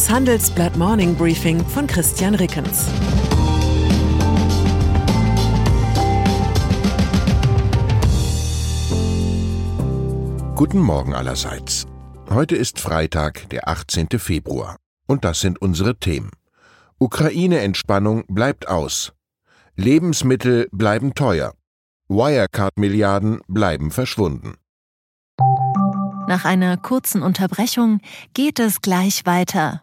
Das Handelsblatt Morning Briefing von Christian Rickens. Guten Morgen allerseits. Heute ist Freitag, der 18. Februar. Und das sind unsere Themen. Ukraine-Entspannung bleibt aus. Lebensmittel bleiben teuer. Wirecard-Milliarden bleiben verschwunden. Nach einer kurzen Unterbrechung geht es gleich weiter.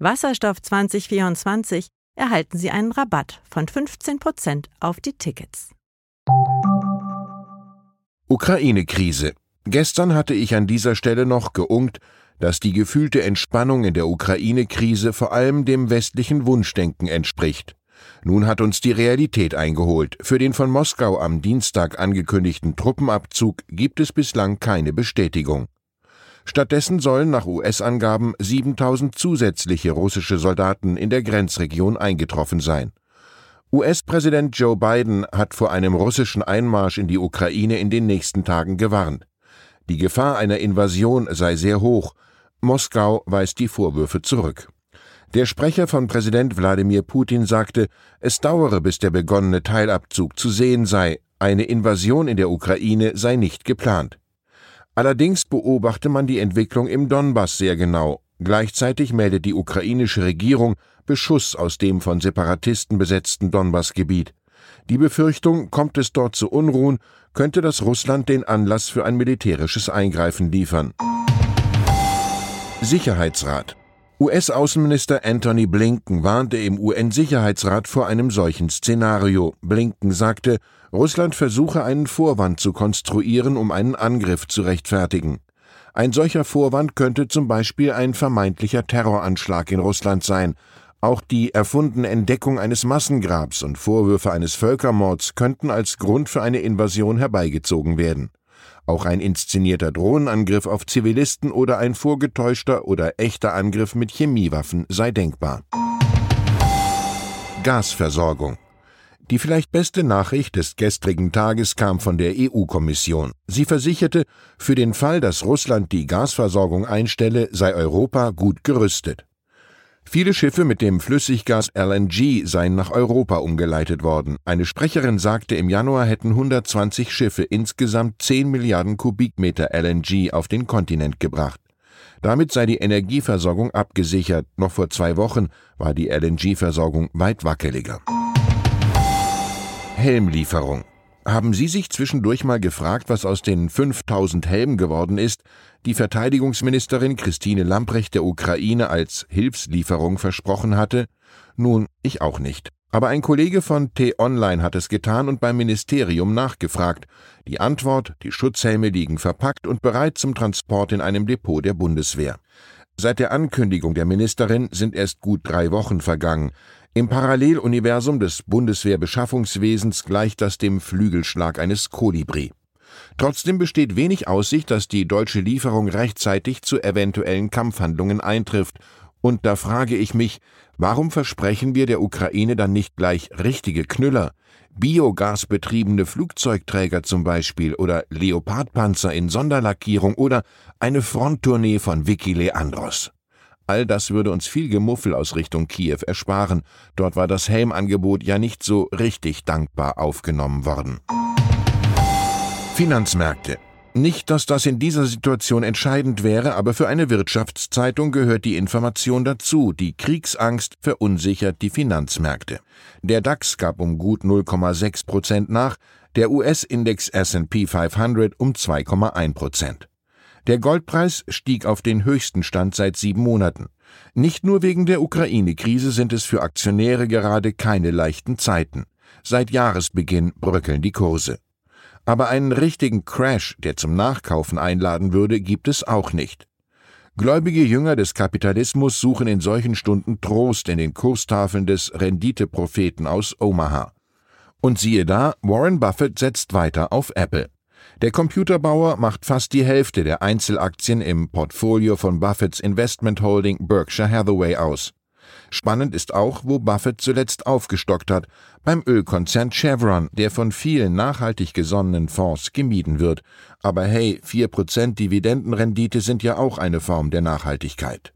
Wasserstoff 2024 erhalten Sie einen Rabatt von 15% auf die Tickets. Ukraine-Krise. Gestern hatte ich an dieser Stelle noch geungt, dass die gefühlte Entspannung in der Ukraine-Krise vor allem dem westlichen Wunschdenken entspricht. Nun hat uns die Realität eingeholt. Für den von Moskau am Dienstag angekündigten Truppenabzug gibt es bislang keine Bestätigung. Stattdessen sollen nach US-Angaben 7000 zusätzliche russische Soldaten in der Grenzregion eingetroffen sein. US-Präsident Joe Biden hat vor einem russischen Einmarsch in die Ukraine in den nächsten Tagen gewarnt. Die Gefahr einer Invasion sei sehr hoch. Moskau weist die Vorwürfe zurück. Der Sprecher von Präsident Wladimir Putin sagte, es dauere, bis der begonnene Teilabzug zu sehen sei, eine Invasion in der Ukraine sei nicht geplant. Allerdings beobachte man die Entwicklung im Donbass sehr genau. Gleichzeitig meldet die ukrainische Regierung Beschuss aus dem von Separatisten besetzten Donbassgebiet. Die Befürchtung, kommt es dort zu Unruhen, könnte das Russland den Anlass für ein militärisches Eingreifen liefern. Sicherheitsrat US-Außenminister Anthony Blinken warnte im UN-Sicherheitsrat vor einem solchen Szenario. Blinken sagte, Russland versuche einen Vorwand zu konstruieren, um einen Angriff zu rechtfertigen. Ein solcher Vorwand könnte zum Beispiel ein vermeintlicher Terroranschlag in Russland sein. Auch die erfundene Entdeckung eines Massengrabs und Vorwürfe eines Völkermords könnten als Grund für eine Invasion herbeigezogen werden. Auch ein inszenierter Drohnenangriff auf Zivilisten oder ein vorgetäuschter oder echter Angriff mit Chemiewaffen sei denkbar. Gasversorgung die vielleicht beste Nachricht des gestrigen Tages kam von der EU-Kommission. Sie versicherte, für den Fall, dass Russland die Gasversorgung einstelle, sei Europa gut gerüstet. Viele Schiffe mit dem Flüssiggas LNG seien nach Europa umgeleitet worden. Eine Sprecherin sagte, im Januar hätten 120 Schiffe insgesamt 10 Milliarden Kubikmeter LNG auf den Kontinent gebracht. Damit sei die Energieversorgung abgesichert. Noch vor zwei Wochen war die LNG-Versorgung weit wackeliger. Helmlieferung. Haben Sie sich zwischendurch mal gefragt, was aus den 5000 Helmen geworden ist, die Verteidigungsministerin Christine Lamprecht der Ukraine als Hilfslieferung versprochen hatte? Nun, ich auch nicht. Aber ein Kollege von T-Online hat es getan und beim Ministerium nachgefragt. Die Antwort, die Schutzhelme liegen verpackt und bereit zum Transport in einem Depot der Bundeswehr. Seit der Ankündigung der Ministerin sind erst gut drei Wochen vergangen. Im Paralleluniversum des Bundeswehrbeschaffungswesens gleicht das dem Flügelschlag eines Kolibri. Trotzdem besteht wenig Aussicht, dass die deutsche Lieferung rechtzeitig zu eventuellen Kampfhandlungen eintrifft. Und da frage ich mich, warum versprechen wir der Ukraine dann nicht gleich richtige Knüller, biogasbetriebene Flugzeugträger zum Beispiel oder Leopardpanzer in Sonderlackierung oder eine Fronttournee von Vicky Leandros? All das würde uns viel Gemuffel aus Richtung Kiew ersparen. Dort war das Helmangebot ja nicht so richtig dankbar aufgenommen worden. Finanzmärkte. Nicht, dass das in dieser Situation entscheidend wäre, aber für eine Wirtschaftszeitung gehört die Information dazu. Die Kriegsangst verunsichert die Finanzmärkte. Der DAX gab um gut 0,6 Prozent nach, der US-Index S&P 500 um 2,1 Prozent. Der Goldpreis stieg auf den höchsten Stand seit sieben Monaten. Nicht nur wegen der Ukraine-Krise sind es für Aktionäre gerade keine leichten Zeiten. Seit Jahresbeginn bröckeln die Kurse. Aber einen richtigen Crash, der zum Nachkaufen einladen würde, gibt es auch nicht. Gläubige Jünger des Kapitalismus suchen in solchen Stunden Trost in den Kurstafeln des Renditepropheten aus Omaha. Und siehe da, Warren Buffett setzt weiter auf Apple. Der Computerbauer macht fast die Hälfte der Einzelaktien im Portfolio von Buffetts Investment Holding Berkshire Hathaway aus. Spannend ist auch, wo Buffett zuletzt aufgestockt hat, beim Ölkonzern Chevron, der von vielen nachhaltig gesonnenen Fonds gemieden wird. Aber hey, 4% Dividendenrendite sind ja auch eine Form der Nachhaltigkeit.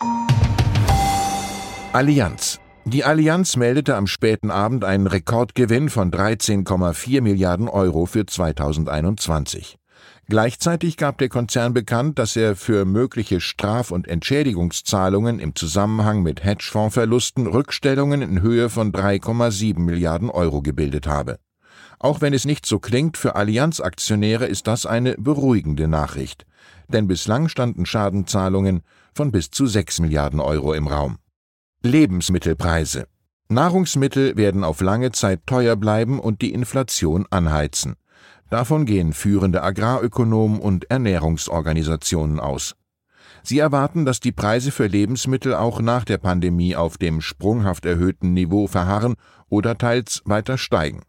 Allianz. Die Allianz meldete am späten Abend einen Rekordgewinn von 13,4 Milliarden Euro für 2021. Gleichzeitig gab der Konzern bekannt, dass er für mögliche Straf- und Entschädigungszahlungen im Zusammenhang mit Hedgefondsverlusten Rückstellungen in Höhe von 3,7 Milliarden Euro gebildet habe. Auch wenn es nicht so klingt, für Allianz-Aktionäre ist das eine beruhigende Nachricht. Denn bislang standen Schadenzahlungen von bis zu 6 Milliarden Euro im Raum. Lebensmittelpreise. Nahrungsmittel werden auf lange Zeit teuer bleiben und die Inflation anheizen. Davon gehen führende Agrarökonomen und Ernährungsorganisationen aus. Sie erwarten, dass die Preise für Lebensmittel auch nach der Pandemie auf dem sprunghaft erhöhten Niveau verharren oder teils weiter steigen.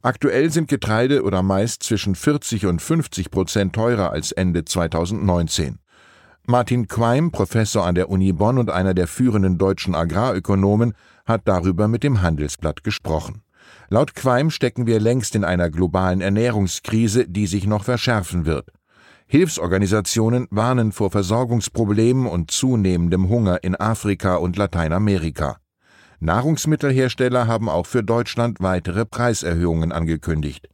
Aktuell sind Getreide oder Mais zwischen 40 und 50 Prozent teurer als Ende 2019. Martin Queim, Professor an der Uni Bonn und einer der führenden deutschen Agrarökonomen, hat darüber mit dem Handelsblatt gesprochen. Laut Queim stecken wir längst in einer globalen Ernährungskrise, die sich noch verschärfen wird. Hilfsorganisationen warnen vor Versorgungsproblemen und zunehmendem Hunger in Afrika und Lateinamerika. Nahrungsmittelhersteller haben auch für Deutschland weitere Preiserhöhungen angekündigt.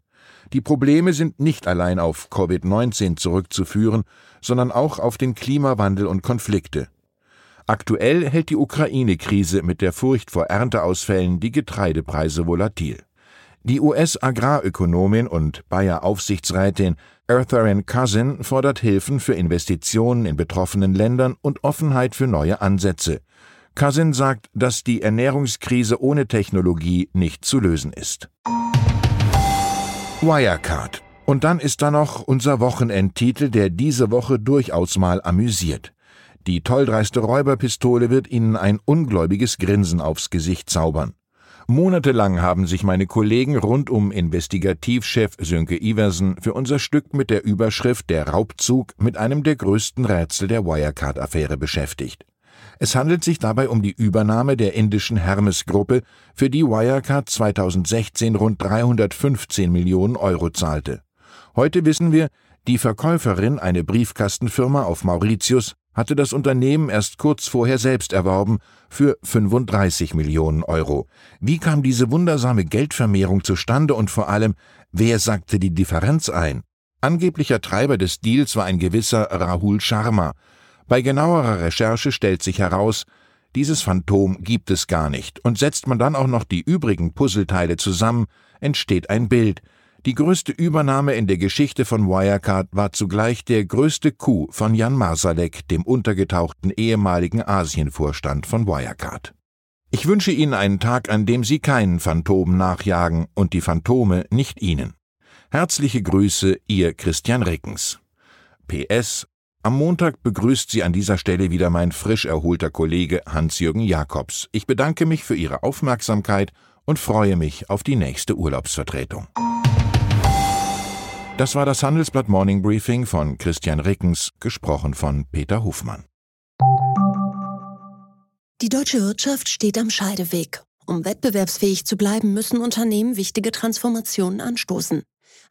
Die Probleme sind nicht allein auf Covid-19 zurückzuführen, sondern auch auf den Klimawandel und Konflikte. Aktuell hält die Ukraine-Krise mit der Furcht vor Ernteausfällen die Getreidepreise volatil. Die US-Agrarökonomin und Bayer-Aufsichtsrätin Eartharin Cousin fordert Hilfen für Investitionen in betroffenen Ländern und Offenheit für neue Ansätze. Cousin sagt, dass die Ernährungskrise ohne Technologie nicht zu lösen ist. Wirecard. Und dann ist da noch unser Wochenendtitel, der diese Woche durchaus mal amüsiert. Die tolldreiste Räuberpistole wird Ihnen ein ungläubiges Grinsen aufs Gesicht zaubern. Monatelang haben sich meine Kollegen rund um Investigativchef Sönke Iversen für unser Stück mit der Überschrift Der Raubzug mit einem der größten Rätsel der Wirecard-Affäre beschäftigt. Es handelt sich dabei um die Übernahme der indischen Hermes-Gruppe, für die Wirecard 2016 rund 315 Millionen Euro zahlte. Heute wissen wir, die Verkäuferin, eine Briefkastenfirma auf Mauritius, hatte das Unternehmen erst kurz vorher selbst erworben für 35 Millionen Euro. Wie kam diese wundersame Geldvermehrung zustande und vor allem, wer sagte die Differenz ein? Angeblicher Treiber des Deals war ein gewisser Rahul Sharma. Bei genauerer Recherche stellt sich heraus, dieses Phantom gibt es gar nicht, und setzt man dann auch noch die übrigen Puzzleteile zusammen, entsteht ein Bild, die größte Übernahme in der Geschichte von Wirecard war zugleich der größte Coup von Jan Marsalek, dem untergetauchten ehemaligen Asienvorstand von Wirecard. Ich wünsche Ihnen einen Tag, an dem Sie keinen Phantom nachjagen und die Phantome nicht Ihnen. Herzliche Grüße, Ihr Christian Rickens. PS am Montag begrüßt Sie an dieser Stelle wieder mein frisch erholter Kollege Hans-Jürgen Jakobs. Ich bedanke mich für Ihre Aufmerksamkeit und freue mich auf die nächste Urlaubsvertretung. Das war das Handelsblatt Morning Briefing von Christian Rickens, gesprochen von Peter Hofmann. Die deutsche Wirtschaft steht am Scheideweg. Um wettbewerbsfähig zu bleiben, müssen Unternehmen wichtige Transformationen anstoßen.